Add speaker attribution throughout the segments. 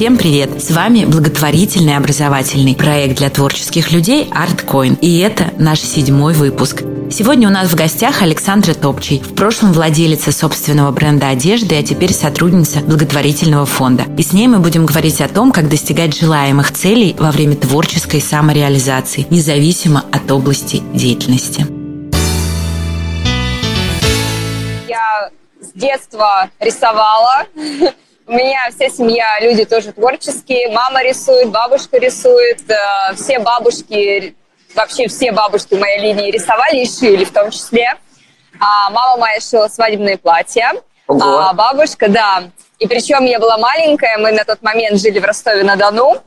Speaker 1: Всем привет! С вами благотворительный образовательный проект для творческих людей ArtCoin. И это наш седьмой выпуск. Сегодня у нас в гостях Александра Топчий, в прошлом владелица собственного бренда одежды, а теперь сотрудница благотворительного фонда. И с ней мы будем говорить о том, как достигать желаемых целей во время творческой самореализации, независимо от области деятельности.
Speaker 2: Я с детства рисовала. У меня вся семья, люди тоже творческие. Мама рисует, бабушка рисует. Э, все бабушки, вообще все бабушки моей линии рисовали и шили в том числе. А мама моя шила свадебные платья. Ого. А бабушка, да. И причем я была маленькая, мы на тот момент жили в Ростове-на-Дону.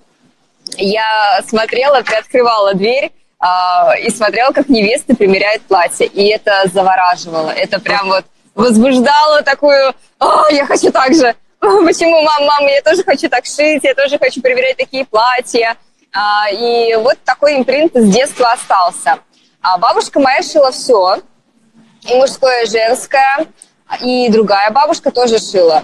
Speaker 2: Я смотрела, приоткрывала дверь а, и смотрела, как невесты примеряют платье. И это завораживало. Это прям вот возбуждало такую, я хочу так же. почему, мам, мама, я тоже хочу так шить, я тоже хочу проверять такие платья. А, и вот такой импринт с детства остался. А бабушка моя шила все, и мужское, и женское, и другая бабушка тоже шила.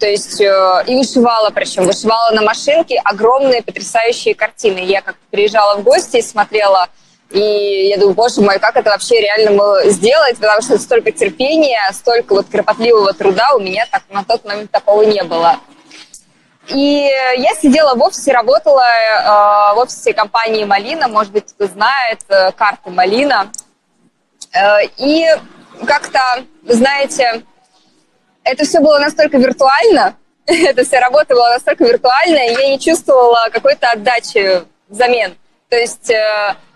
Speaker 2: То есть э, и вышивала, причем вышивала на машинке огромные потрясающие картины. Я как приезжала в гости и смотрела и я думаю, боже мой, как это вообще реально сделать, потому что столько терпения, столько вот кропотливого труда у меня так, на тот момент такого не было. И я сидела в офисе, работала э, в офисе компании «Малина», может быть, кто знает, э, карты «Малина». Э, и как-то, вы знаете, это все было настолько виртуально, эта вся работа была настолько виртуальная, я не чувствовала какой-то отдачи взамен. То есть...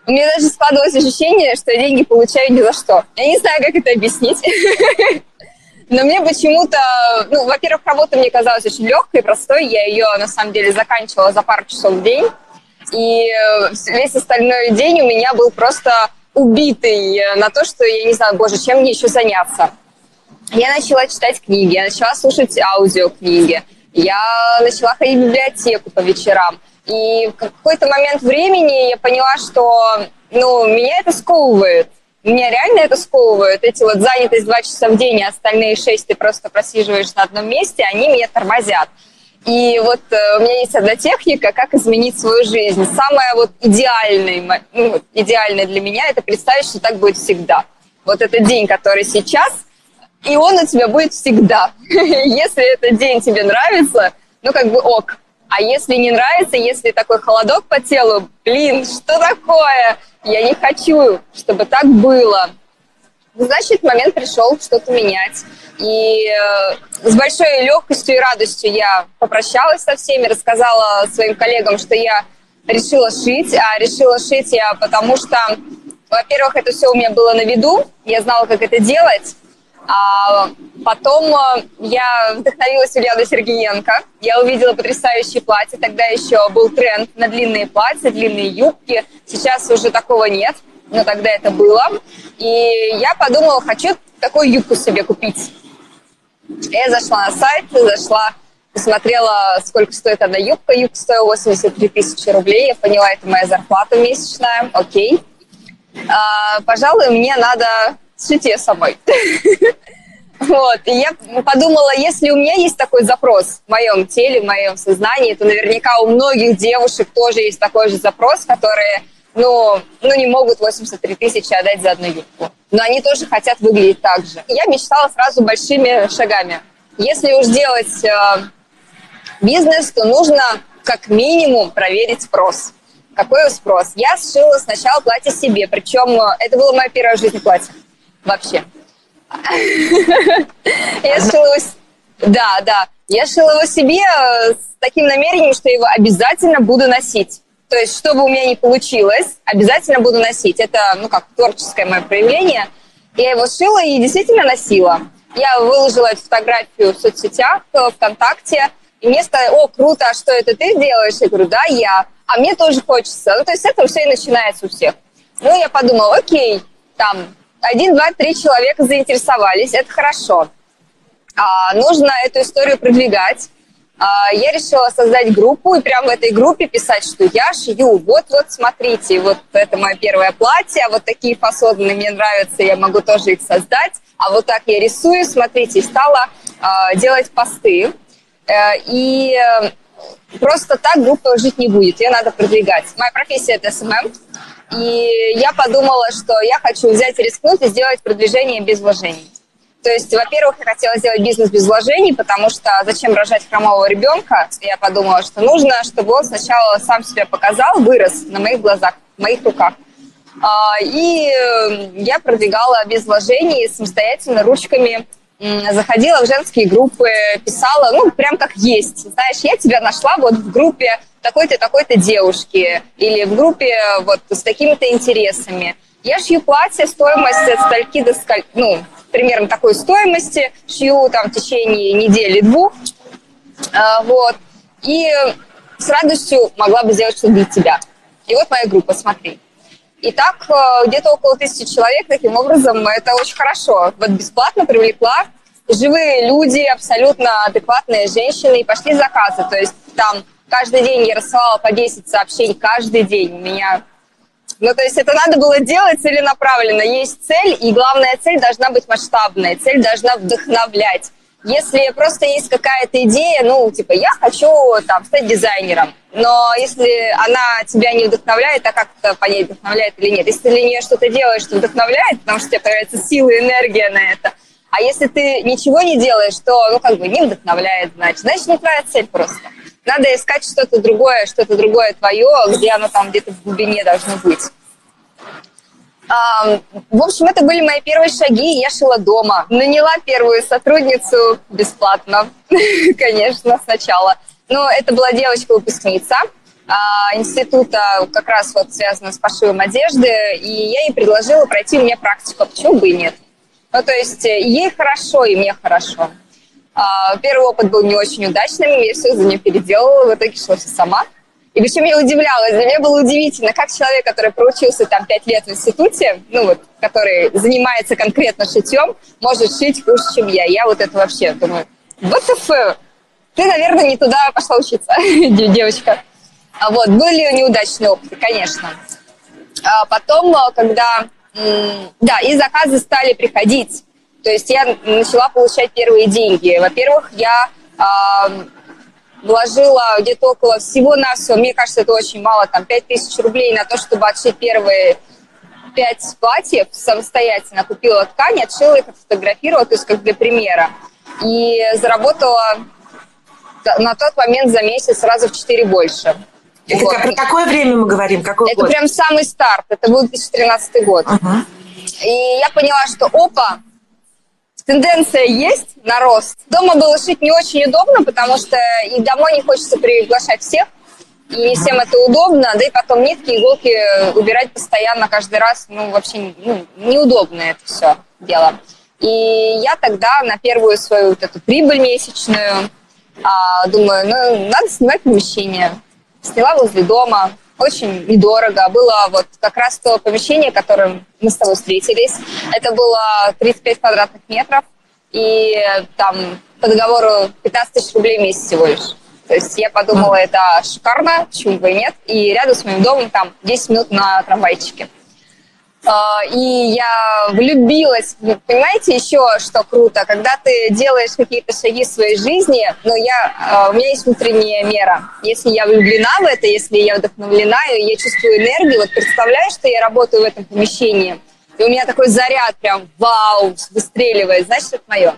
Speaker 2: Э, у меня даже складывалось ощущение, что я деньги получаю ни за что. Я не знаю, как это объяснить. Но мне почему-то, ну, во-первых, работа мне казалась очень легкой, простой. Я ее, на самом деле, заканчивала за пару часов в день. И э, весь остальной день у меня был просто убитый на то, что я не знаю, боже, чем мне еще заняться. Я начала читать книги, я начала слушать аудиокниги, я начала ходить в библиотеку по вечерам. И в какой-то момент времени я поняла, что ну, меня это сковывает. Меня реально это сковывает. Эти вот занятость два часа в день, а остальные шесть ты просто просиживаешь на одном месте, они меня тормозят. И вот э, у меня есть одна техника, как изменить свою жизнь. Самая вот идеальная, ну, идеальная для меня, это представить, что так будет всегда. Вот этот день, который сейчас, и он у тебя будет всегда. Если этот день тебе нравится, ну как бы ок, а если не нравится, если такой холодок по телу, блин, что такое? Я не хочу, чтобы так было. Значит, момент пришел что-то менять. И э, с большой легкостью и радостью я попрощалась со всеми, рассказала своим коллегам, что я решила шить. А решила шить я потому что, во-первых, это все у меня было на виду, я знала, как это делать. А потом э, я вдохновилась Ульяной Сергеенко. Я увидела потрясающие платья. Тогда еще был тренд на длинные платья, длинные юбки. Сейчас уже такого нет, но тогда это было. И я подумала, хочу такую юбку себе купить. Я зашла на сайт, зашла, посмотрела, сколько стоит одна юбка. Юбка стоила 83 тысячи рублей. Я поняла, это моя зарплата месячная. Окей. А, пожалуй, мне надо суть ее самой. Вот, и я подумала, если у меня есть такой запрос в моем теле, в моем сознании, то наверняка у многих девушек тоже есть такой же запрос, которые, ну, ну не могут 83 тысячи отдать за одну юбку. Но они тоже хотят выглядеть так же. Я мечтала сразу большими шагами. Если уж делать э, бизнес, то нужно как минимум проверить спрос. Какой спрос? Я сшила сначала платье себе, причем э, это было мое первое в жизни платье вообще. Я шила Да, да. Я шила его себе э, с таким намерением, что его обязательно буду носить. То есть, что бы у меня ни получилось, обязательно буду носить. Это, ну, как творческое мое проявление. Я его шила и действительно носила. Я выложила эту фотографию в соцсетях, э, ВКонтакте. И мне сказали, о, круто, а что это ты делаешь? Я говорю, да, я. А мне тоже хочется. Ну, то есть, с этого все и начинается у всех. Ну, я подумала, окей, там, один, два, три человека заинтересовались, это хорошо. А, нужно эту историю продвигать. А, я решила создать группу и прямо в этой группе писать, что я шью, вот-вот, смотрите, вот это мое первое платье, а вот такие фасоны мне нравятся, я могу тоже их создать, а вот так я рисую, смотрите, стала а, делать посты. Э, и просто так группа жить не будет, ее надо продвигать. Моя профессия – это SMM, и я подумала, что я хочу взять рискнуть и сделать продвижение без вложений. То есть, во-первых, я хотела сделать бизнес без вложений, потому что зачем рожать хромого ребенка? Я подумала, что нужно, чтобы он сначала сам себя показал, вырос на моих глазах, в моих руках. А, и э, я продвигала без вложений самостоятельно ручками заходила в женские группы, писала, ну, прям как есть. Знаешь, я тебя нашла вот в группе такой-то, такой-то девушки или в группе вот с такими-то интересами. Я шью платье, стоимость от стальки до скольки, ну, примерно такой стоимости, шью там в течение недели-двух, а, вот, и с радостью могла бы сделать что-то для тебя. И вот моя группа, смотри. И так э, где-то около тысячи человек таким образом, это очень хорошо. Вот бесплатно привлекла живые люди, абсолютно адекватные женщины, и пошли заказы. То есть там каждый день я рассылала по 10 сообщений, каждый день у меня ну, то есть это надо было делать целенаправленно. Есть цель, и главная цель должна быть масштабная. Цель должна вдохновлять. Если просто есть какая-то идея, ну, типа, я хочу там стать дизайнером, но если она тебя не вдохновляет, а как это понять, вдохновляет или нет? Если ты для нее что-то делаешь, что вдохновляет, потому что у тебя появляется сила и энергия на это, а если ты ничего не делаешь, то, ну, как бы не вдохновляет, значит, значит, не твоя цель просто. Надо искать что-то другое, что-то другое твое, где оно там где-то в глубине должно быть. В общем, это были мои первые шаги, я шила дома. Наняла первую сотрудницу бесплатно, конечно, сначала. Но это была девочка-выпускница а, института, как раз вот связано с пошивом одежды, и я ей предложила пройти у меня практику, а почему бы и нет. Ну, то есть э, ей хорошо, и мне хорошо. А, первый опыт был не очень удачным, я все за нее переделала, в итоге шла все сама. И причем я удивлялась, для меня было удивительно, как человек, который проучился там пять лет в институте, ну вот, который занимается конкретно шитьем, может шить хуже, чем я. Я вот это вообще думаю, fuck? Ты, наверное, не туда пошла учиться, девочка. А вот, были неудачные опыты, конечно. А потом, когда, да, и заказы стали приходить, то есть я начала получать первые деньги. Во-первых, я вложила где-то около всего на все, мне кажется, это очень мало, там 5 тысяч рублей на то, чтобы отшить первые пять платьев самостоятельно. Купила ткань, отшила их, отфотографировала, то есть как для примера. И заработала на тот момент за месяц сразу в 4 больше.
Speaker 1: Это вот. про какое время мы говорим? Какой
Speaker 2: это год? прям самый старт, это был 2013 год. Uh-huh. И я поняла, что опа, тенденция есть на рост. Дома было шить не очень удобно, потому что и домой не хочется приглашать всех, и всем это удобно, да и потом нитки, иголки убирать постоянно каждый раз, ну, вообще ну, неудобно это все дело. И я тогда на первую свою вот эту прибыль месячную а, думаю, ну, надо снимать помещение. Сняла возле дома, очень недорого. Было вот как раз то помещение, которым мы с тобой встретились. Это было 35 квадратных метров, и там по договору 15 тысяч рублей в месяц всего лишь. То есть я подумала, это шикарно, почему бы и нет. И рядом с моим домом там 10 минут на трамвайчике. А, и я влюбилась. Понимаете, еще что круто, когда ты делаешь какие-то шаги в своей жизни, но я, а, у меня есть внутренняя мера. Если я влюблена в это, если я вдохновлена, я чувствую энергию, вот представляю, что я работаю в этом помещении, и у меня такой заряд прям вау, выстреливает, значит, это мое.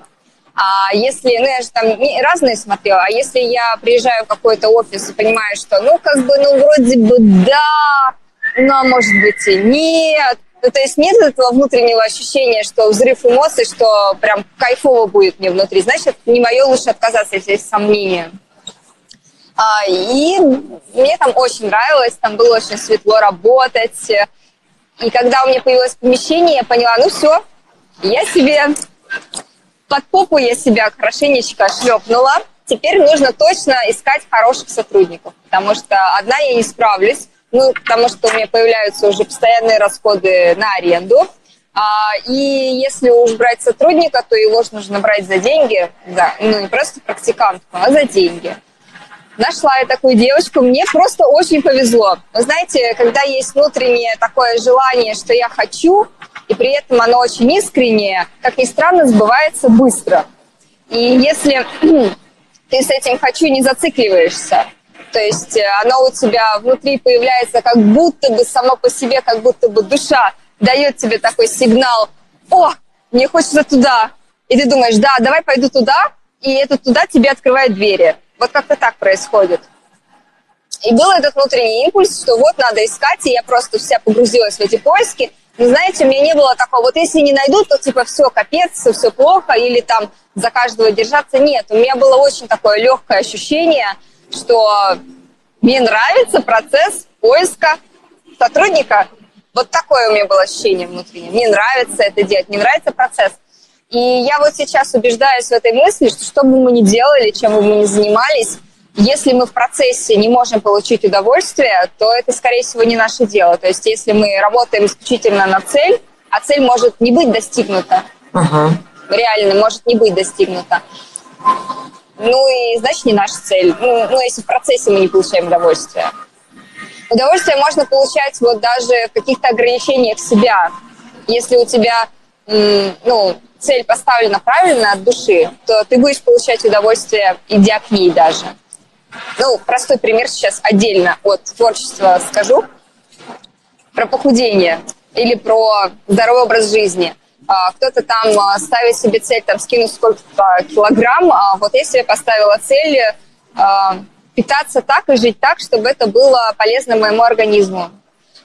Speaker 2: А если, ну я же там разные смотрела, а если я приезжаю в какой-то офис и понимаю, что ну как бы, ну вроде бы да, но может быть и нет, ну, то есть нет этого внутреннего ощущения, что взрыв эмоций, что прям кайфово будет мне внутри. Значит, не мое, лучше отказаться, если есть сомнения. А, и мне там очень нравилось, там было очень светло работать. И когда у меня появилось помещение, я поняла, ну все, я себе под попу я себя хорошенечко шлепнула. Теперь нужно точно искать хороших сотрудников, потому что одна я не справлюсь ну, потому что у меня появляются уже постоянные расходы на аренду. А, и если уж брать сотрудника, то его же нужно брать за деньги, да, ну не просто практикантку, а за деньги. Нашла я такую девочку, мне просто очень повезло. Вы знаете, когда есть внутреннее такое желание, что я хочу, и при этом оно очень искреннее, как ни странно, сбывается быстро. И если ты с этим «хочу» не зацикливаешься. То есть э, оно у тебя внутри появляется как будто бы само по себе, как будто бы душа дает тебе такой сигнал «О, мне хочется туда!» И ты думаешь «Да, давай пойду туда», и это туда тебе открывает двери. Вот как-то так происходит. И был этот внутренний импульс, что вот надо искать, и я просто вся погрузилась в эти поиски. Но знаете, у меня не было такого, вот если не найдут, то типа все, капец, все плохо, или там за каждого держаться. Нет, у меня было очень такое легкое ощущение, что мне нравится процесс поиска сотрудника. Вот такое у меня было ощущение внутреннее. Мне нравится это делать, мне нравится процесс. И я вот сейчас убеждаюсь в этой мысли, что что бы мы ни делали, чем бы мы ни занимались, если мы в процессе не можем получить удовольствие, то это, скорее всего, не наше дело. То есть если мы работаем исключительно на цель, а цель может не быть достигнута, uh-huh. реально может не быть достигнута, ну и значит не наша цель. Ну, ну если в процессе мы не получаем удовольствие. Удовольствие можно получать вот даже в каких-то ограничениях себя. Если у тебя ну, цель поставлена правильно от души, то ты будешь получать удовольствие, идя к ней даже. Ну, простой пример сейчас отдельно от творчества скажу. Про похудение или про здоровый образ жизни. А, кто-то там а, ставит себе цель, там, скинуть сколько-то килограмм. А вот я себе поставила цель а, питаться так и жить так, чтобы это было полезно моему организму.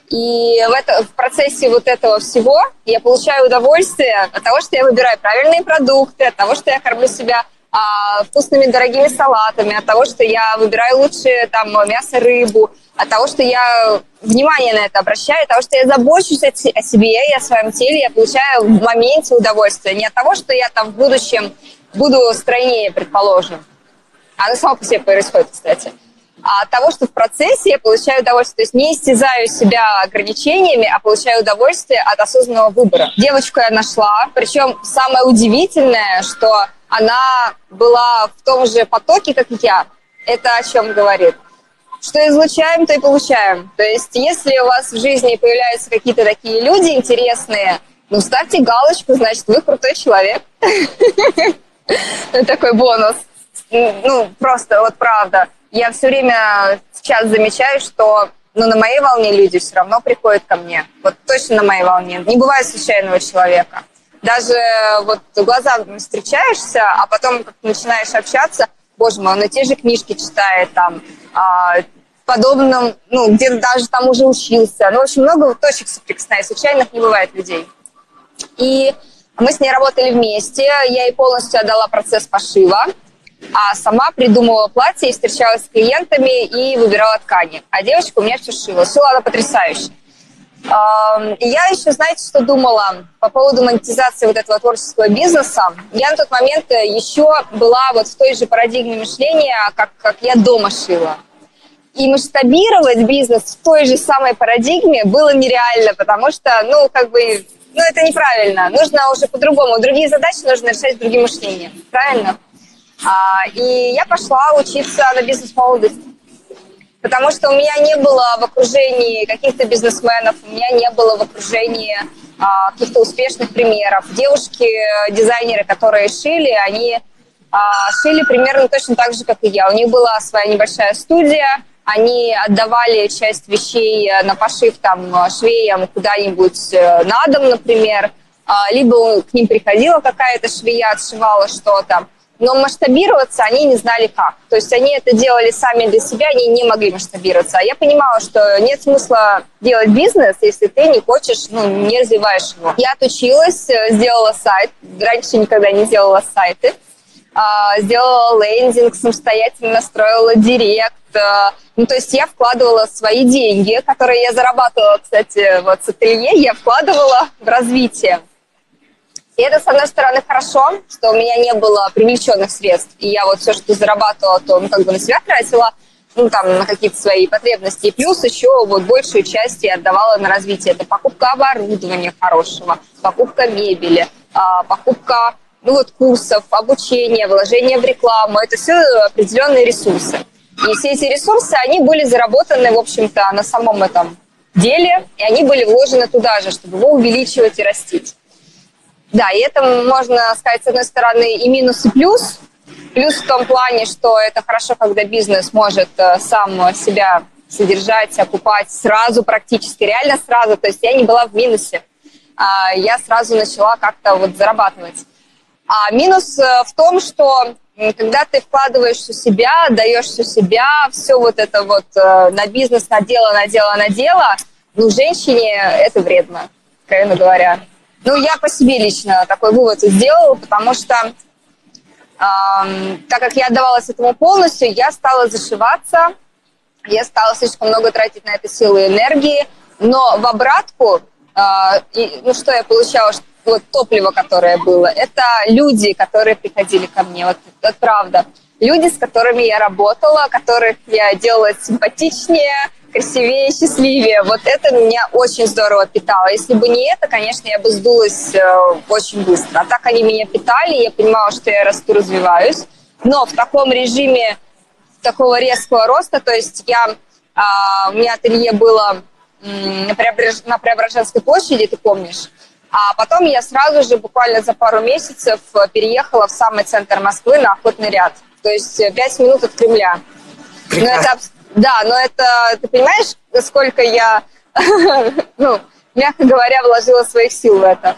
Speaker 2: И в, это, в процессе вот этого всего я получаю удовольствие от того, что я выбираю правильные продукты, от того, что я кормлю себя а, вкусными дорогими салатами, от того, что я выбираю лучше там мясо, рыбу, от того, что я внимание на это обращаю, от того, что я забочусь о себе и о своем теле, я получаю в моменте удовольствие. Не от того, что я там в будущем буду стройнее, предположим. Оно само по себе происходит, кстати. А от того, что в процессе я получаю удовольствие. То есть не истязаю себя ограничениями, а получаю удовольствие от осознанного выбора. Девочку я нашла, причем самое удивительное, что она была в том же потоке, как я. Это о чем говорит? Что излучаем, то и получаем. То есть, если у вас в жизни появляются какие-то такие люди интересные, ну, ставьте галочку, значит, вы крутой человек. Такой бонус. Ну, просто, вот правда. Я все время сейчас замечаю, что ну, на моей волне люди все равно приходят ко мне. Вот точно на моей волне. Не бывает случайного человека даже вот глазами встречаешься, а потом как начинаешь общаться, боже мой, он и те же книжки читает там, а, подобном, ну, где-то даже там уже учился. Ну, очень много точек соприкосновения, случайных не бывает людей. И мы с ней работали вместе, я ей полностью отдала процесс пошива, а сама придумывала платье и встречалась с клиентами и выбирала ткани. А девочка у меня все шила. Шила она потрясающе. Я еще, знаете, что думала по поводу монетизации вот этого творческого бизнеса? Я на тот момент э, еще была вот в той же парадигме мышления, как, как я дома шила. И масштабировать бизнес в той же самой парадигме было нереально, потому что, ну, как бы, ну, это неправильно. Нужно уже по-другому. Другие задачи нужно решать другим мышлением. Правильно? А, и я пошла учиться на бизнес-молодость потому что у меня не было в окружении каких-то бизнесменов, у меня не было в окружении а, каких-то успешных примеров. Девушки-дизайнеры, которые шили, они а, шили примерно точно так же, как и я. У них была своя небольшая студия, они отдавали часть вещей на пошив там швеям куда-нибудь э, на дом, например, а, либо к ним приходила какая-то швея, отшивала что-то но масштабироваться они не знали как. То есть они это делали сами для себя, они не могли масштабироваться. А я понимала, что нет смысла делать бизнес, если ты не хочешь, ну, не развиваешь его. Я отучилась, э, сделала сайт, раньше никогда не делала сайты, а, сделала лендинг, самостоятельно настроила директ, э, ну, то есть я вкладывала свои деньги, которые я зарабатывала, кстати, вот с ателье, я вкладывала в развитие. И это, с одной стороны, хорошо, что у меня не было привлеченных средств, и я вот все, что зарабатывала, то ну, как бы на себя тратила, ну, там, на какие-то свои потребности. И плюс еще вот большую часть я отдавала на развитие. Это покупка оборудования хорошего, покупка мебели, а, покупка, ну, вот курсов, обучение, вложение в рекламу. Это все определенные ресурсы. И все эти ресурсы, они были заработаны, в общем-то, на самом этом деле, и они были вложены туда же, чтобы его увеличивать и растить. Да, и это можно сказать, с одной стороны, и минус, и плюс. Плюс в том плане, что это хорошо, когда бизнес может э, сам себя содержать, окупать сразу практически, реально сразу. То есть я не была в минусе. А, я сразу начала как-то вот зарабатывать. А минус э, в том, что когда ты вкладываешь всю себя, даешь всю себя, все вот это вот э, на бизнес, на дело, на дело, на дело, ну, женщине это вредно, откровенно говоря. Ну, я по себе лично такой вывод сделала, потому что эм, так как я отдавалась этому полностью, я стала зашиваться, я стала слишком много тратить на это силы и энергии, но в обратку, э, и, ну, что я получала, вот топливо, которое было, это люди, которые приходили ко мне, вот это правда. Люди, с которыми я работала, которых я делала симпатичнее, красивее, счастливее. Вот это меня очень здорово питало. Если бы не это, конечно, я бы сдулась э, очень быстро. А так они меня питали, я понимала, что я расту, развиваюсь. Но в таком режиме такого резкого роста, то есть я, э, у меня ателье было на, Преображ... на Преображенской площади, ты помнишь, а потом я сразу же, буквально за пару месяцев, переехала в самый центр Москвы на охотный ряд. То есть э, пять минут от Кремля. Но это, да, но это, ты понимаешь, сколько я, ну, мягко говоря, вложила своих сил в это.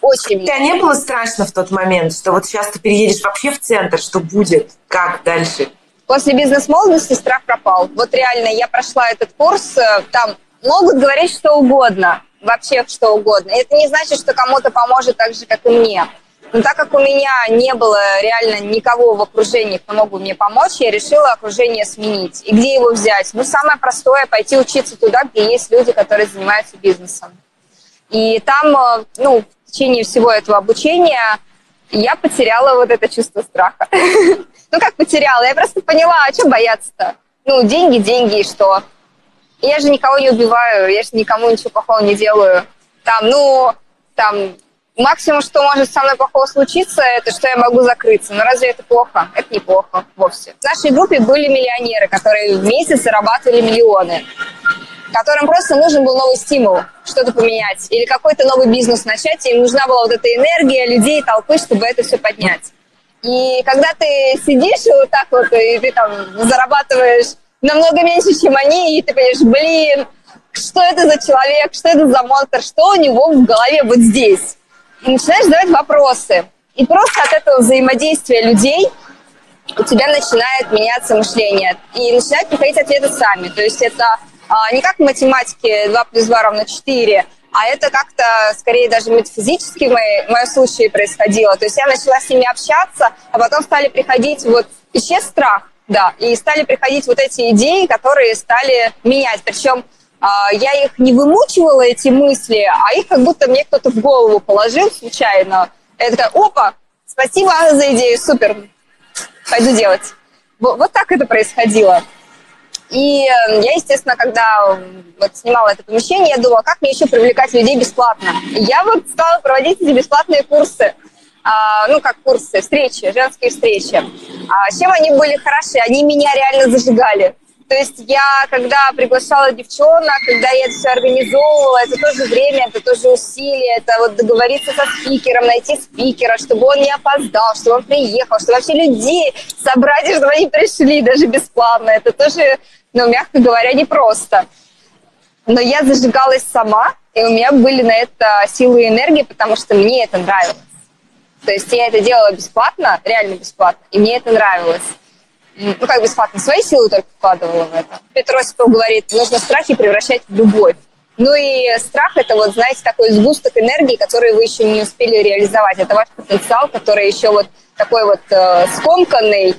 Speaker 3: Очень. Тебе не было страшно в тот момент, что вот сейчас ты переедешь вообще в центр, что будет, как дальше?
Speaker 2: После бизнес-молодости страх пропал. Вот реально, я прошла этот курс, э, там могут говорить что угодно, вообще что угодно. Это не значит, что кому-то поможет так же, как и мне. Но так как у меня не было реально никого в окружении, кто мог бы мне помочь, я решила окружение сменить. И где его взять? Ну, самое простое – пойти учиться туда, где есть люди, которые занимаются бизнесом. И там, э, ну, в течение всего этого обучения я потеряла вот это чувство страха. Ну, как потеряла? Я просто поняла, а что бояться-то? Ну, деньги, деньги и что? Я же никого не убиваю, я же никому ничего плохого не делаю. Там, ну, там, максимум, что может со мной плохого случиться, это что я могу закрыться. Но разве это плохо? Это неплохо вовсе. В нашей группе были миллионеры, которые в месяц зарабатывали миллионы которым просто нужен был новый стимул, что-то поменять, или какой-то новый бизнес начать, им нужна была вот эта энергия людей, толпы, чтобы это все поднять. И когда ты сидишь вот так вот, и ты там зарабатываешь намного меньше, чем они, и ты понимаешь, блин, что это за человек, что это за монстр, что у него в голове вот здесь. И начинаешь задавать вопросы. И просто от этого взаимодействия людей у тебя начинает меняться мышление. И начинают приходить ответы сами. То есть это а, не как в математике 2 плюс 2 равно 4, а это как-то скорее даже метафизически в, моей, в моем случае происходило. То есть я начала с ними общаться, а потом стали приходить, вот исчез страх, да, и стали приходить вот эти идеи, которые стали менять. Причем я их не вымучивала, эти мысли, а их как будто мне кто-то в голову положил случайно. Я такая, опа, спасибо за идею, супер, пойду делать. Вот, так это происходило. И я, естественно, когда вот снимала это помещение, я думала, как мне еще привлекать людей бесплатно. Я вот стала проводить эти бесплатные курсы а, ну, как курсы, встречи, женские встречи. А, чем они были хороши? Они меня реально зажигали. То есть я, когда приглашала девчонок, когда я это все организовывала, это тоже время, это тоже усилие, это вот договориться со спикером, найти спикера, чтобы он не опоздал, чтобы он приехал, чтобы вообще людей собрать, чтобы они пришли даже бесплатно. Это тоже, ну, мягко говоря, непросто. Но я зажигалась сама, и у меня были на это силы и энергии, потому что мне это нравилось. То есть я это делала бесплатно, реально бесплатно, и мне это нравилось. Ну, как бесплатно, свои силы только вкладывала в это. Петр Осипов говорит, нужно страхи превращать в любовь. Ну и страх – это, вот, знаете, такой сгусток энергии, который вы еще не успели реализовать. Это ваш потенциал, который еще вот такой вот э, скомканный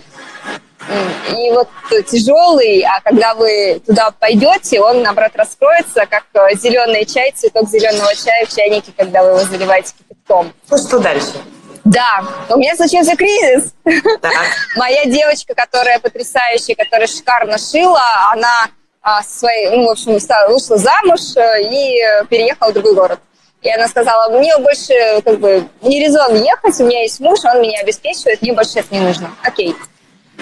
Speaker 2: и вот тяжелый, а когда вы туда пойдете, он, наоборот, раскроется, как э, зеленый чай, цветок зеленого чая в чайнике, когда вы его заливаете кипятком.
Speaker 3: Ну, что дальше?
Speaker 2: Да, у меня случился кризис. Моя девочка, которая потрясающая, которая шикарно шила, она а, своей, ну, в общем, вышла замуж э, и переехала в другой город. И она сказала, мне больше как бы не резон ехать, у меня есть муж, он меня обеспечивает, мне больше это не нужно. Окей.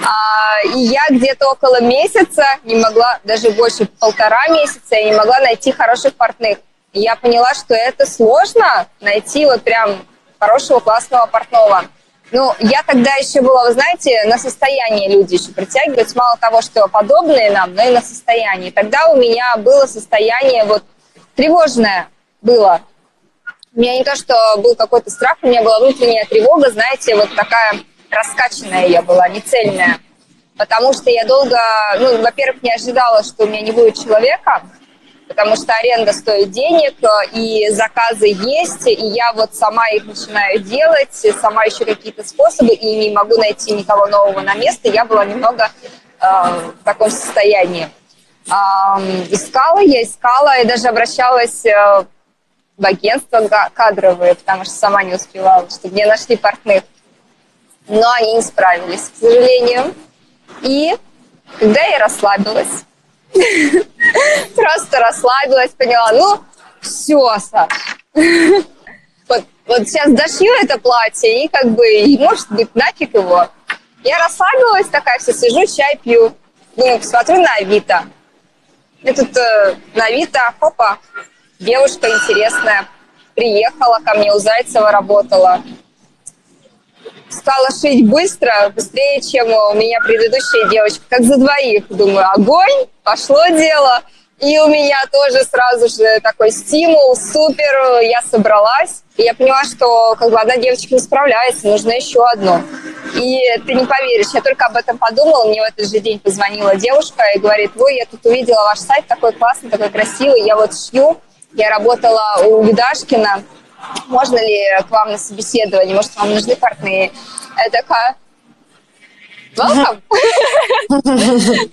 Speaker 2: А, и я где-то около месяца не могла, даже больше полтора месяца, я не могла найти хороших портных. И я поняла, что это сложно найти вот прям хорошего, классного портного. Ну, я тогда еще была, вы знаете, на состоянии люди еще притягиваются. Мало того, что подобные нам, но и на состоянии. Тогда у меня было состояние вот тревожное было. У меня не то, что был какой-то страх, у меня была внутренняя тревога, знаете, вот такая раскачанная я была, не цельная. Потому что я долго, ну, во-первых, не ожидала, что у меня не будет человека, потому что аренда стоит денег, и заказы есть, и я вот сама их начинаю делать, сама ищу какие-то способы, и не могу найти никого нового на место. Я была немного э, в таком состоянии. Э, искала, я искала, и даже обращалась э, в агентство кадровые, потому что сама не успевала, чтобы мне нашли партнер. Но они не справились, к сожалению. И когда я расслабилась, просто расслабилась, поняла, ну, все, Саш. Вот, вот сейчас дошью это платье, и как бы, и может быть, нафиг его. Я расслабилась такая, все, сижу, чай пью. Думаю, посмотрю на Авито. Я тут э, на Авито, хопа, девушка интересная, приехала ко мне, у Зайцева работала. Стала шить быстро, быстрее, чем у меня предыдущая девочка, как за двоих. Думаю, огонь, пошло дело. И у меня тоже сразу же такой стимул, супер, я собралась. И я поняла, что как бы одна девочка не справляется, нужно еще одну. И ты не поверишь, я только об этом подумала, мне в этот же день позвонила девушка и говорит, ой, я тут увидела ваш сайт, такой классный, такой красивый, я вот шью, я работала у Видашкина. Можно ли к вам на собеседование? Может, вам нужны партнеры? Я такая, welcome.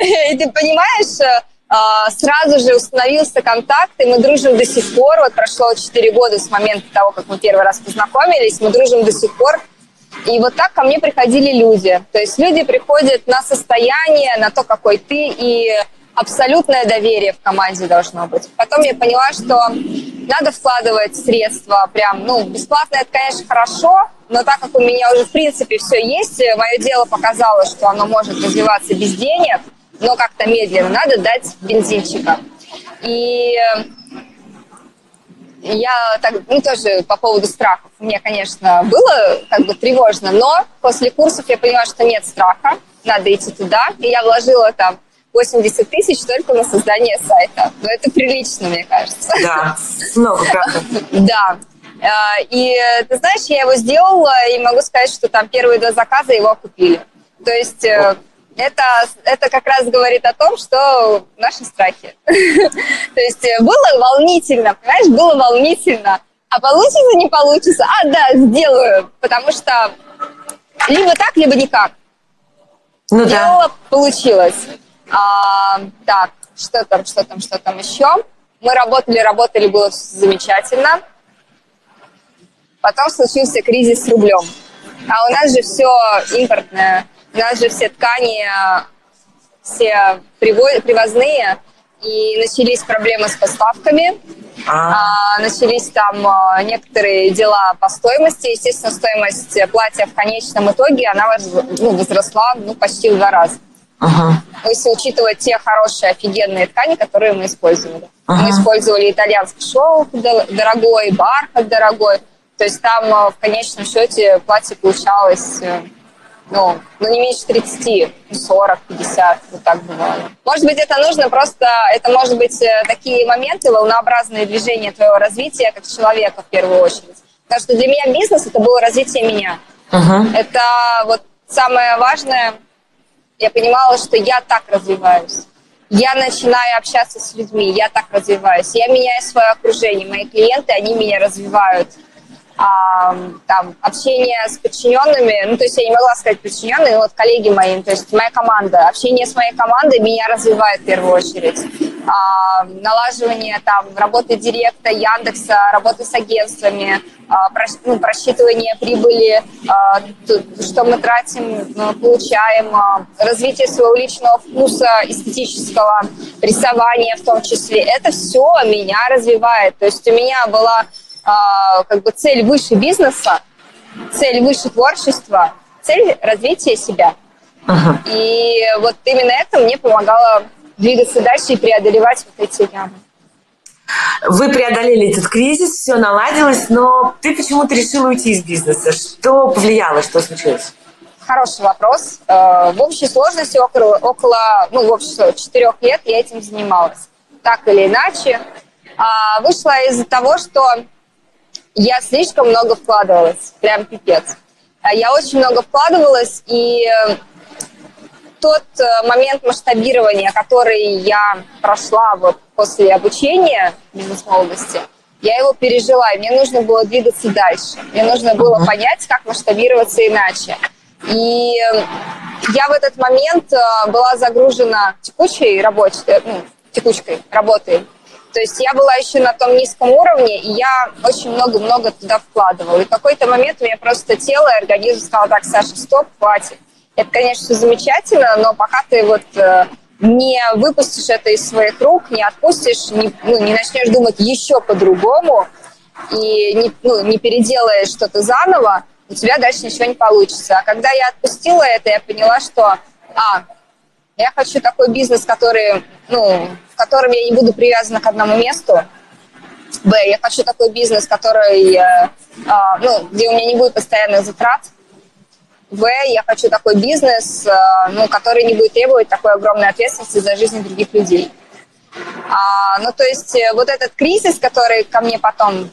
Speaker 2: И ты понимаешь, а, сразу же установился контакт, и мы дружим до сих пор. Вот прошло 4 года с момента того, как мы первый раз познакомились, мы дружим до сих пор. И вот так ко мне приходили люди. То есть люди приходят на состояние, на то, какой ты, и абсолютное доверие в команде должно быть. Потом я поняла, что надо вкладывать средства прям, ну, бесплатно это, конечно, хорошо, но так как у меня уже, в принципе, все есть, мое дело показало, что оно может развиваться без денег, но как-то медленно, надо дать бензинчика. И я так, ну, тоже по поводу страхов. Мне, конечно, было как бы тревожно, но после курсов я поняла, что нет страха, надо идти туда. И я вложила там 80 тысяч только на создание сайта. Но это прилично, мне кажется.
Speaker 3: Да, много, правда.
Speaker 2: Да. А, и ты знаешь, я его сделала, и могу сказать, что там первые два заказа его купили. То есть э, это, это как раз говорит о том, что наши страхи. То есть э, было волнительно, понимаешь, было волнительно. А получится, не получится? А, да, сделаю. Потому что либо так, либо никак. Ну Сделала, да. получилось. А, так, что там, что там, что там еще? Мы работали, работали, было замечательно. Потом случился кризис с рублем. А у нас же все импортное. У нас же все ткани, все привозные. И начались проблемы с поставками. А. А, начались там а, некоторые дела по стоимости. Естественно, стоимость платья в конечном итоге она ну, возросла ну, почти в два раза. Ага. Если учитывать те хорошие, офигенные ткани, которые мы использовали. Ага. Мы использовали итальянский шелк дорогой, бархат дорогой. То есть там э, в конечном счете платье получалось э, ну, ну не меньше 30, 40, 50, вот так бывало. Может быть, это нужно просто, это может быть э, такие моменты, волнообразные движения твоего развития как человека в первую очередь. Потому что для меня бизнес это было развитие меня. Uh-huh. Это вот самое важное, я понимала, что я так развиваюсь. Я начинаю общаться с людьми, я так развиваюсь. Я меняю свое окружение, мои клиенты, они меня развивают. А, там, общение с подчиненными, ну, то есть я не могла сказать подчиненные, вот коллеги мои, то есть моя команда, общение с моей командой меня развивает в первую очередь. А, налаживание там работы директа, Яндекса, работы с агентствами, а, ну, просчитывание прибыли, а, что мы тратим, ну, получаем, развитие своего личного вкуса, эстетического, рисования в том числе. Это все меня развивает. То есть у меня была как бы цель выше бизнеса, цель выше творчества, цель развития себя. Ага. И вот именно это мне помогало двигаться дальше и преодолевать вот эти ямы.
Speaker 3: Вы преодолели этот кризис, все наладилось, но ты почему-то решила уйти из бизнеса. Что повлияло, что случилось?
Speaker 2: Хороший вопрос. Э, в общей сложности около, около ну, в общем, четырех лет я этим занималась. Так или иначе. А, вышла из-за того, что я слишком много вкладывалась. Прям пипец. А я очень много вкладывалась, и тот э, момент масштабирования, который я прошла вот после обучения бизнес-молодости, я его пережила, и мне нужно было двигаться дальше. Мне нужно было понять, как масштабироваться иначе. И я в этот момент э, была загружена текучей рабочей, э, ну, текучкой работой. То есть я была еще на том низком уровне, и я очень много-много туда вкладывала. И в какой-то момент у меня просто тело и организм сказал, так, Саша, стоп, хватит. Это, конечно, замечательно, но пока ты вот э, не выпустишь это из своих рук, не отпустишь, не, ну, не начнешь думать еще по-другому и не, ну, не переделаешь что-то заново, у тебя дальше ничего не получится. А когда я отпустила это, я поняла, что а, я хочу такой бизнес, который, ну, котором я не буду привязана к одному месту. Б, я хочу такой бизнес, который, э, э, ну, где у меня не будет постоянных затрат. В, я хочу такой бизнес, э, ну, который не будет требовать такой огромной ответственности за жизнь других людей. А, ну, то есть э, вот этот кризис, который ко мне потом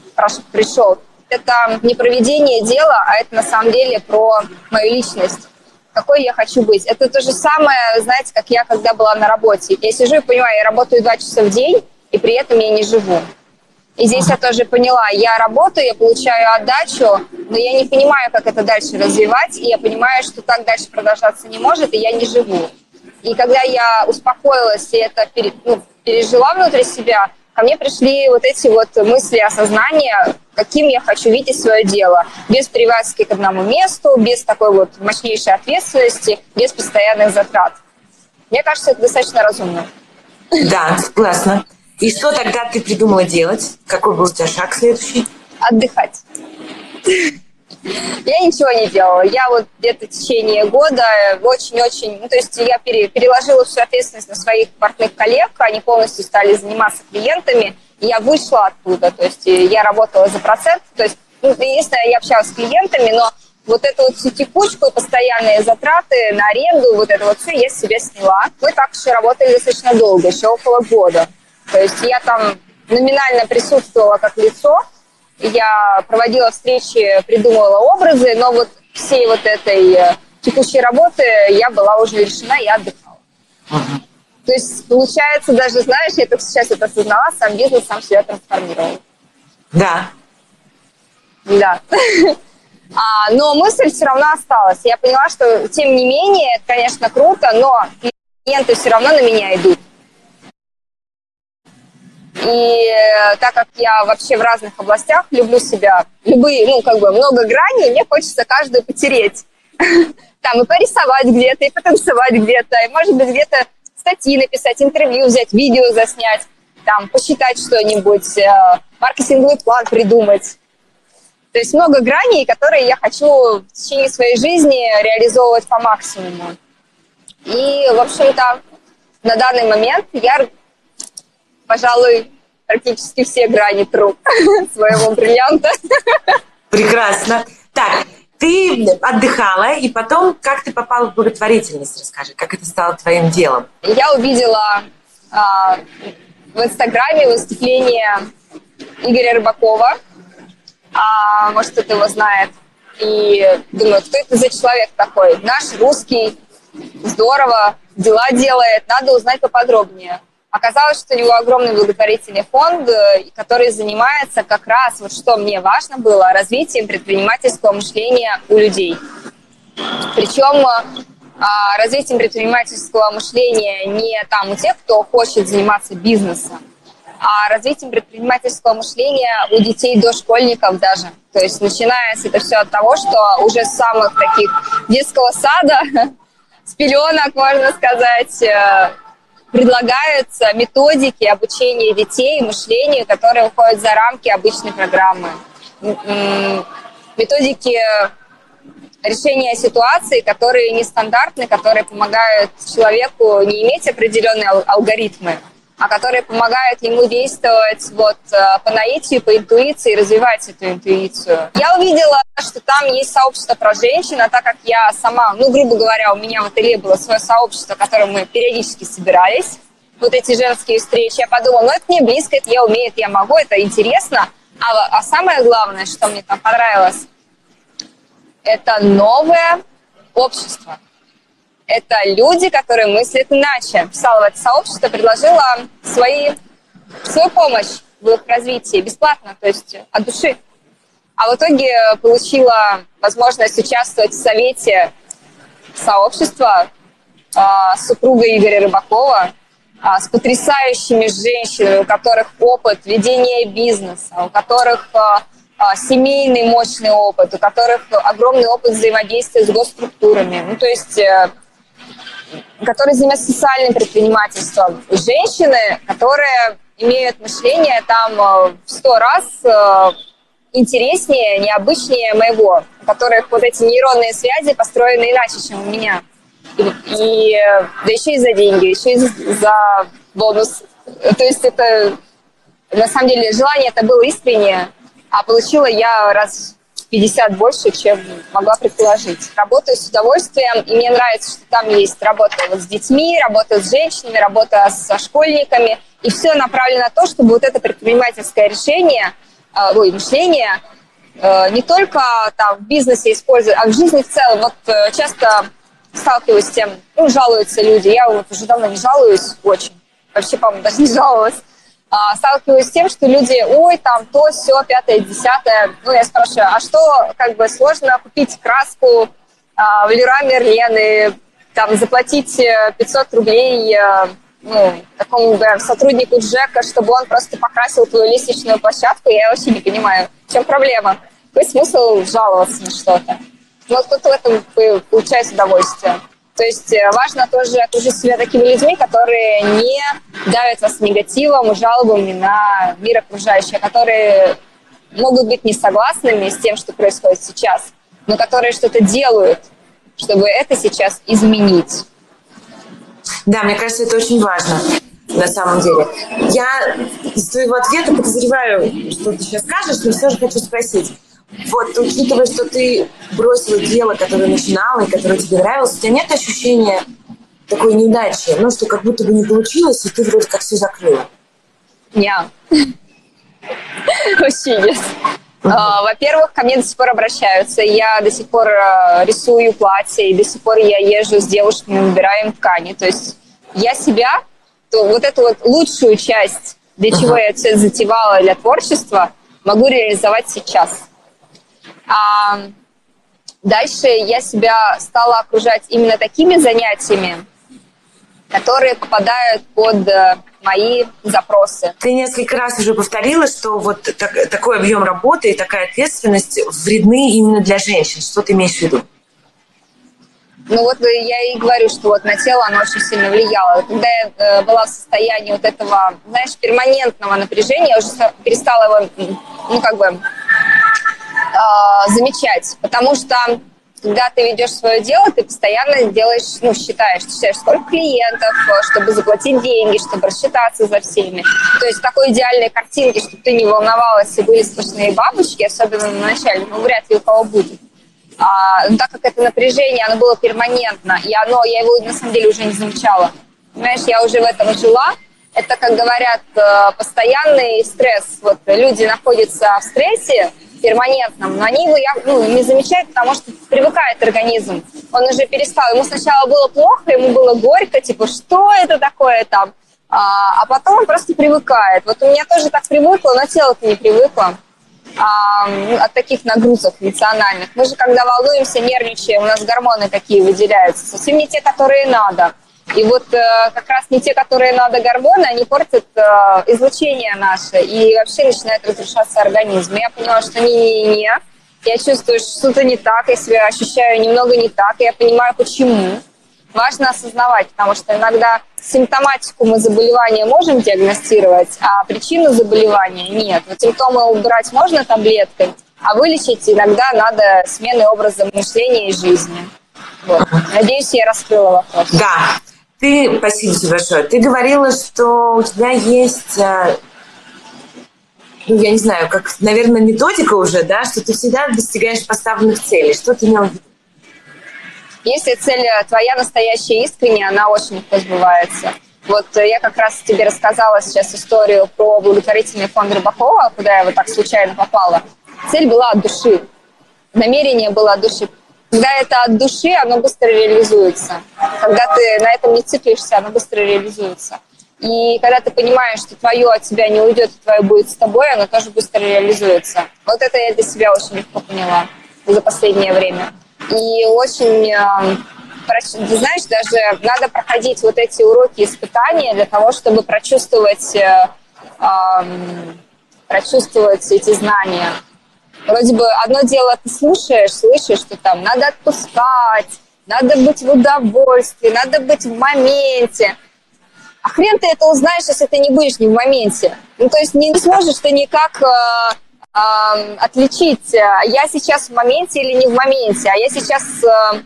Speaker 2: пришел, это не проведение дела, а это на самом деле про мою личность какой я хочу быть. Это то же самое, знаете, как я, когда была на работе. Я сижу и понимаю, я работаю два часа в день, и при этом я не живу. И здесь я тоже поняла, я работаю, я получаю отдачу, но я не понимаю, как это дальше развивать, и я понимаю, что так дальше продолжаться не может, и я не живу. И когда я успокоилась и это ну, пережила внутри себя, ко мне пришли вот эти вот мысли осознания, каким я хочу видеть свое дело. Без привязки к одному месту, без такой вот мощнейшей ответственности, без постоянных затрат. Мне кажется, это достаточно разумно.
Speaker 3: Да, классно. И что тогда ты придумала делать? Какой был у тебя шаг следующий?
Speaker 2: Отдыхать. Я ничего не делала. Я вот где-то в течение года очень-очень... Ну, то есть я пере, переложила всю ответственность на своих партных коллег. Они полностью стали заниматься клиентами. И я вышла оттуда. То есть я работала за процент. То есть, ну, единственное, я общалась с клиентами, но вот эту вот всю текучку, постоянные затраты на аренду, вот это вот все я с себя сняла. Мы так еще работали достаточно долго, еще около года. То есть я там номинально присутствовала как лицо, я проводила встречи, придумывала образы, но вот всей вот этой э, текущей работы я была уже решена, я отдыхала. Uh-huh. То есть, получается, даже, знаешь, я только сейчас это осознала, сам бизнес сам себя трансформировал.
Speaker 3: Да.
Speaker 2: Да. А, но мысль все равно осталась. Я поняла, что, тем не менее, это, конечно, круто, но клиенты все равно на меня идут. И э, так как я вообще в разных областях люблю себя, любые, ну, как бы много граней, мне хочется каждую потереть. Там и порисовать где-то, и потанцевать где-то, и, может быть, где-то статьи написать, интервью взять, видео заснять, там, посчитать что-нибудь, э, маркетинговый план придумать. То есть много граней, которые я хочу в течение своей жизни реализовывать по максимуму. И, в общем-то, на данный момент я пожалуй, практически все грани тру своего бриллианта.
Speaker 3: Прекрасно. Так, ты отдыхала, и потом как ты попала в благотворительность, расскажи, как это стало твоим делом?
Speaker 2: Я увидела а, в Инстаграме выступление Игоря Рыбакова, а, может, кто-то его знает, и думаю, кто это за человек такой? Наш русский, здорово, дела делает, надо узнать поподробнее. Оказалось, что у него огромный благотворительный фонд, э, который занимается как раз, вот что мне важно было, развитием предпринимательского мышления у людей. Причем а, развитием предпринимательского мышления не там у тех, кто хочет заниматься бизнесом, а развитием предпринимательского мышления у детей дошкольников даже. То есть начинается это все от того, что уже с самых таких детского сада, с пеленок, можно сказать, э, предлагаются методики обучения детей мышлению, которые уходят за рамки обычной программы. Методики решения ситуаций, которые нестандартны, которые помогают человеку не иметь определенные алгоритмы, а которые помогают ему действовать вот э, по наитию, по интуиции, развивать эту интуицию. Я увидела, что там есть сообщество про женщин, а так как я сама, ну, грубо говоря, у меня в ателье было свое сообщество, в котором мы периодически собирались, вот эти женские встречи, я подумала, ну, это мне близко, это я умею, это я могу, это интересно. А, а самое главное, что мне там понравилось, это новое общество это люди, которые мыслят иначе. Это сообщество, предложила свои, свою помощь в их развитии бесплатно, то есть от души. А в итоге получила возможность участвовать в совете сообщества э, с супругой Игоря Рыбакова, э, с потрясающими женщинами, у которых опыт ведения бизнеса, у которых э, семейный мощный опыт, у которых огромный опыт взаимодействия с госструктурами. Ну, то есть э, которые занимаются социальным предпринимательством. Женщины, которые имеют мышление там э, в сто раз э, интереснее, необычнее моего, у которых вот эти нейронные связи построены иначе, чем у меня. И, и да еще и за деньги, еще и за бонус. То есть это, на самом деле, желание это было искреннее, а получила я раз 50 больше, чем могла предположить. Работаю с удовольствием, и мне нравится, что там есть работа вот с детьми, работа с женщинами, работа со школьниками, и все направлено на то, чтобы вот это предпринимательское решение, э, ой, мышление э, не только там в бизнесе использовать, а в жизни в целом. Вот э, часто сталкиваюсь с тем, ну, жалуются люди, я вот уже давно не жалуюсь очень, вообще, по-моему, даже не жаловалась, а, сталкиваюсь с тем, что люди, ой, там то, все, пятое, десятое. Ну, я спрашиваю, а что, как бы, сложно купить краску а, в Лера Мерлен и там заплатить 500 э, рублей э, ну, такому да, сотруднику Джека, чтобы он просто покрасил твою лестничную площадку, я вообще не понимаю, в чем проблема. Какой смысл жаловаться на что-то? Ну, кто-то в этом получает удовольствие. То есть э, важно тоже окружить себя такими людьми, которые не давят вас негативом жалобами на мир окружающий, которые могут быть не согласными с тем, что происходит сейчас, но которые что-то делают, чтобы это сейчас изменить.
Speaker 3: Да, мне кажется, это очень важно на самом деле. Я из твоего ответа подозреваю, что ты сейчас скажешь, но все же хочу спросить. Вот, учитывая, что ты бросила дело, которое начинала и которое тебе нравилось, у тебя нет ощущения такой неудачи, ну, что как будто бы не получилось, и ты вроде как все закрыла?
Speaker 2: Нет. Вообще нет. А, во-первых, ко мне до сих пор обращаются. Я до сих пор э, рисую платья, и до сих пор я езжу с девушками, выбираем ткани. То есть я себя, то вот эту вот лучшую часть, для чего я все затевала для творчества, могу реализовать сейчас. А дальше я себя стала окружать именно такими занятиями, которые попадают под э, мои запросы.
Speaker 3: Ты несколько раз уже повторила, что вот так, такой объем работы и такая ответственность вредны именно для женщин. Что ты имеешь в виду?
Speaker 2: Ну вот я и говорю, что вот на тело оно очень сильно влияло. Когда я э, была в состоянии вот этого, знаешь, перманентного напряжения, я уже перестала его, ну как бы, э, замечать, потому что когда ты ведешь свое дело, ты постоянно делаешь, ну, считаешь, считаешь, сколько клиентов, чтобы заплатить деньги, чтобы рассчитаться за всеми. То есть такой идеальной картинки, чтобы ты не волновалась и были сплошные бабочки, особенно на начале, ну, вряд ли у кого будет. А, ну, так как это напряжение, оно было перманентно, и оно, я его на самом деле уже не замечала. Понимаешь, я уже в этом жила, это, как говорят, э, постоянный стресс. Вот люди находятся в стрессе, перманентном, но они его ну, не замечают, потому что привыкает организм. Он уже перестал. Ему сначала было плохо, ему было горько, типа, что это такое там? А, а потом он просто привыкает. Вот у меня тоже так привыкло, но тело-то не привыкло а, от таких нагрузок эмоциональных. Мы же, когда волнуемся, нервничаем, у нас гормоны такие выделяются, совсем не те, которые надо. И вот э, как раз не те, которые надо гормоны, они портят э, излучение наше и вообще начинает разрушаться организм. Я поняла, что не-не-не, я чувствую, что что-то не так, я себя ощущаю немного не так, и я понимаю, почему. Важно осознавать, потому что иногда симптоматику мы заболевания можем диагностировать, а причину заболевания нет. Вот симптомы убирать можно таблеткой, а вылечить иногда надо сменой образа мышления и жизни. Вот. Надеюсь, я раскрыла вопрос.
Speaker 3: Да, Ты, спасибо тебе большое. Ты говорила, что у тебя есть, э, ну, я не знаю, как, наверное, методика уже, да, что ты всегда достигаешь поставленных целей. Что ты имела в виду?
Speaker 2: Если цель твоя настоящая, искренняя, она очень легко сбывается. Вот я как раз тебе рассказала сейчас историю про благотворительный фонд Рыбакова, куда я вот так случайно попала. Цель была от души. Намерение было от души. Когда это от души, оно быстро реализуется. Когда ты на этом не циклишься, оно быстро реализуется. И когда ты понимаешь, что твое от тебя не уйдет, и твое будет с тобой, оно тоже быстро реализуется. Вот это я для себя очень легко поняла за последнее время. И очень, э, знаешь, даже надо проходить вот эти уроки испытания для того, чтобы прочувствовать, э, прочувствовать эти знания. Вроде бы одно дело ты слушаешь, слышишь, что там надо отпускать, надо быть в удовольствии, надо быть в моменте. А хрен ты это узнаешь, если ты не будешь не в моменте. Ну, то есть не сможешь ты никак э, э, отличить, я сейчас в моменте или не в моменте, а я сейчас э,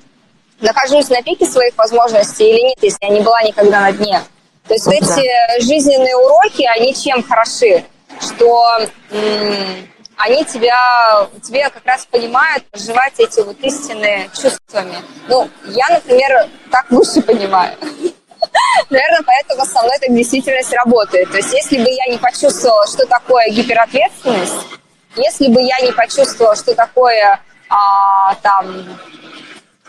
Speaker 2: нахожусь на пике своих возможностей или нет, если я не была никогда на дне. То есть да. эти жизненные уроки, они чем хороши? Что они тебя, тебе как раз понимают проживать эти вот истинные чувствами. Ну, я, например, так лучше понимаю. Наверное, поэтому со мной так действительность работает. То есть, если бы я не почувствовала, что такое гиперответственность, если бы я не почувствовала, что такое а, там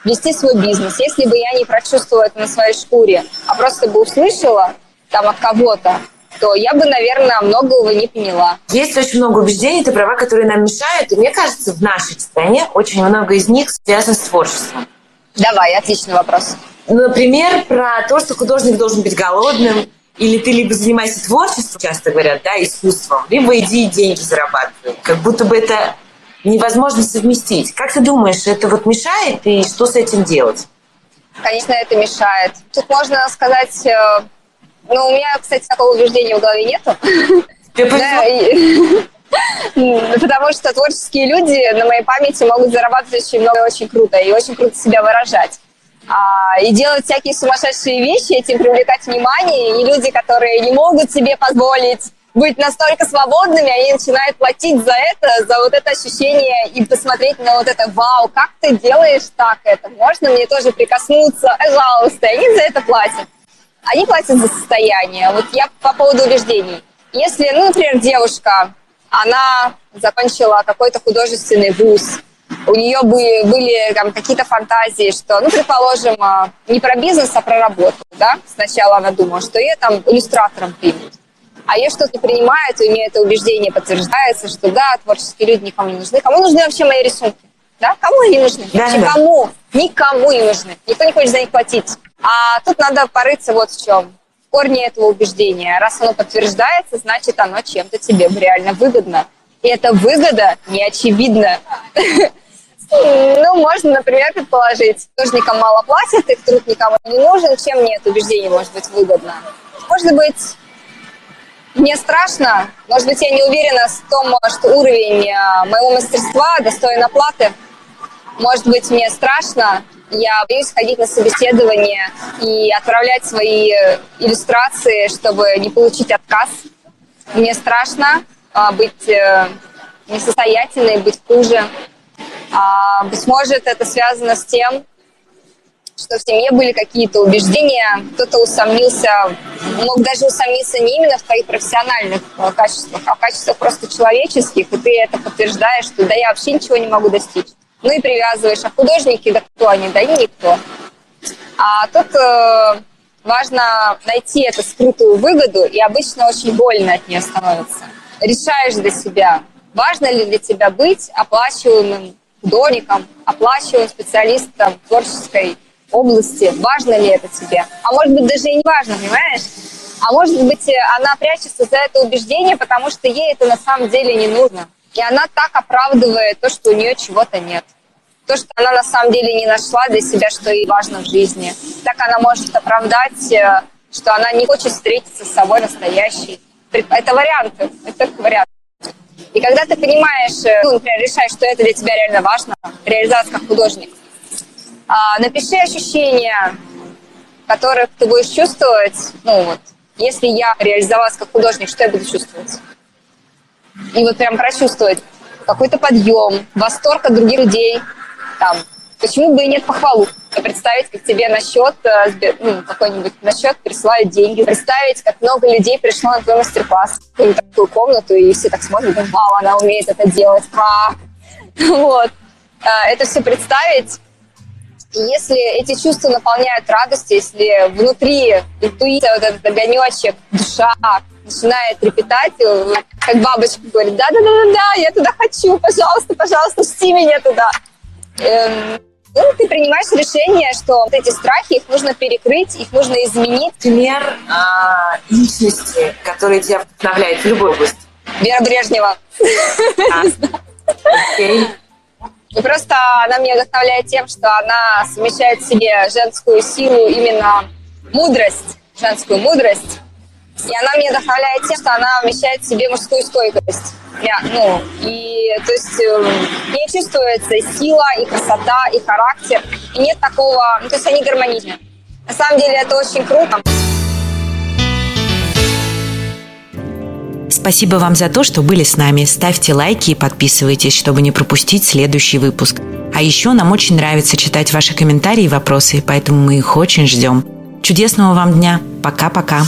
Speaker 2: вести свой бизнес, если бы я не прочувствовала это на своей шкуре, а просто бы услышала там от кого-то, то я бы, наверное, многого не поняла.
Speaker 3: Есть очень много убеждений, ты права, которые нам мешают. И мне кажется, в нашей стране очень много из них связано с творчеством.
Speaker 2: Давай, отличный вопрос.
Speaker 3: Например, про то, что художник должен быть голодным, или ты либо занимайся творчеством, часто говорят, да, искусством, либо иди деньги зарабатывай. Как будто бы это невозможно совместить. Как ты думаешь, это вот мешает, и что с этим делать?
Speaker 2: Конечно, это мешает. Тут можно сказать э, ну, у меня, кстати, такого убеждения в голове нету. Потому что творческие люди на моей памяти могут зарабатывать очень много очень круто и очень круто себя выражать. А, и делать всякие сумасшедшие вещи, этим привлекать внимание. И люди, которые не могут себе позволить быть настолько свободными, они начинают платить за это, за вот это ощущение и посмотреть на вот это «Вау, как ты делаешь так это? Можно мне тоже прикоснуться? Пожалуйста!» и Они за это платят они платят за состояние. Вот я по поводу убеждений. Если, ну, например, девушка, она закончила какой-то художественный вуз, у нее были, были там какие-то фантазии, что, ну, предположим, а, не про бизнес, а про работу, да? Сначала она думала, что ее там иллюстратором примут. А ее что-то принимают, и у нее это убеждение подтверждается, что да, творческие люди никому не нужны. Кому нужны вообще мои рисунки? Да? Кому они нужны? Да, вообще да. кому? Никому не нужны. Никто не хочет за них платить. А тут надо порыться вот в чем. В корне этого убеждения. Раз оно подтверждается, значит оно чем-то тебе реально выгодно. И эта выгода не очевидна. Ну, можно, например, предположить, художникам мало платят, их труд никому не нужен, чем мне это убеждение может быть выгодно? Может быть, мне страшно, может быть, я не уверена в том, что уровень а, моего мастерства достоин оплаты. Может быть, мне страшно, я боюсь ходить на собеседование и отправлять свои иллюстрации, чтобы не получить отказ. Мне страшно а, быть э, несостоятельной, быть хуже. А, быть может, это связано с тем, что в семье были какие-то убеждения, кто-то усомнился, мог даже усомниться не именно в твоих профессиональных э, качествах, а в качествах просто человеческих, и ты это подтверждаешь, что да, я вообще ничего не могу достичь ну и привязываешь. А художники, да кто они? Да никто. А тут э, важно найти эту скрытую выгоду, и обычно очень больно от нее становится. Решаешь для себя, важно ли для тебя быть оплачиваемым художником, оплачиваемым специалистом творческой области, важно ли это тебе. А может быть, даже и не важно, понимаешь? А может быть, она прячется за это убеждение, потому что ей это на самом деле не нужно. И она так оправдывает то, что у нее чего-то нет. То, что она на самом деле не нашла для себя, что ей важно в жизни. Так она может оправдать, э, что она не хочет встретиться с собой настоящей. Это варианты, это варианты. И когда ты понимаешь, э, ну, например, решаешь, что это для тебя реально важно, реализация как художник, а, напиши ощущения, которых ты будешь чувствовать, ну вот, если я реализовалась как художник, что я буду чувствовать? И вот прям прочувствовать какой-то подъем, восторг от других людей, там, почему бы и нет похвалу? Представить, как тебе на счет, э, ну, какой-нибудь на счет присылают деньги. Представить, как много людей пришло на твой мастер-класс, в такую комнату, и все так смотрят, вау, она умеет это делать, как? Вот. Э, это все представить, если эти чувства наполняют радостью, если внутри интуиция, вот этот огонечек, душа начинает трепетать, как бабочка говорит, да-да-да-да, я туда хочу, пожалуйста, пожалуйста, пусти меня туда. Эм, ну, ты принимаешь решение, что вот эти страхи, их нужно перекрыть, их нужно изменить.
Speaker 3: Пример а, личности, который тебя вдохновляет в любой области.
Speaker 2: Вера Брежнева.
Speaker 3: Окей.
Speaker 2: И просто она меня вдохновляет тем, что она совмещает в себе женскую силу, именно мудрость, женскую мудрость. И она меня вдохновляет тем, что она вмещает в себе мужскую стойкость. Я, ну, и то есть э, не чувствуется сила, и красота, и характер. И нет такого, ну, то есть они гармоничны. На самом деле это очень круто.
Speaker 1: Спасибо вам за то, что были с нами. Ставьте лайки и подписывайтесь, чтобы не пропустить следующий выпуск. А еще нам очень нравится читать ваши комментарии и вопросы, поэтому мы их очень ждем. Чудесного вам дня. Пока-пока.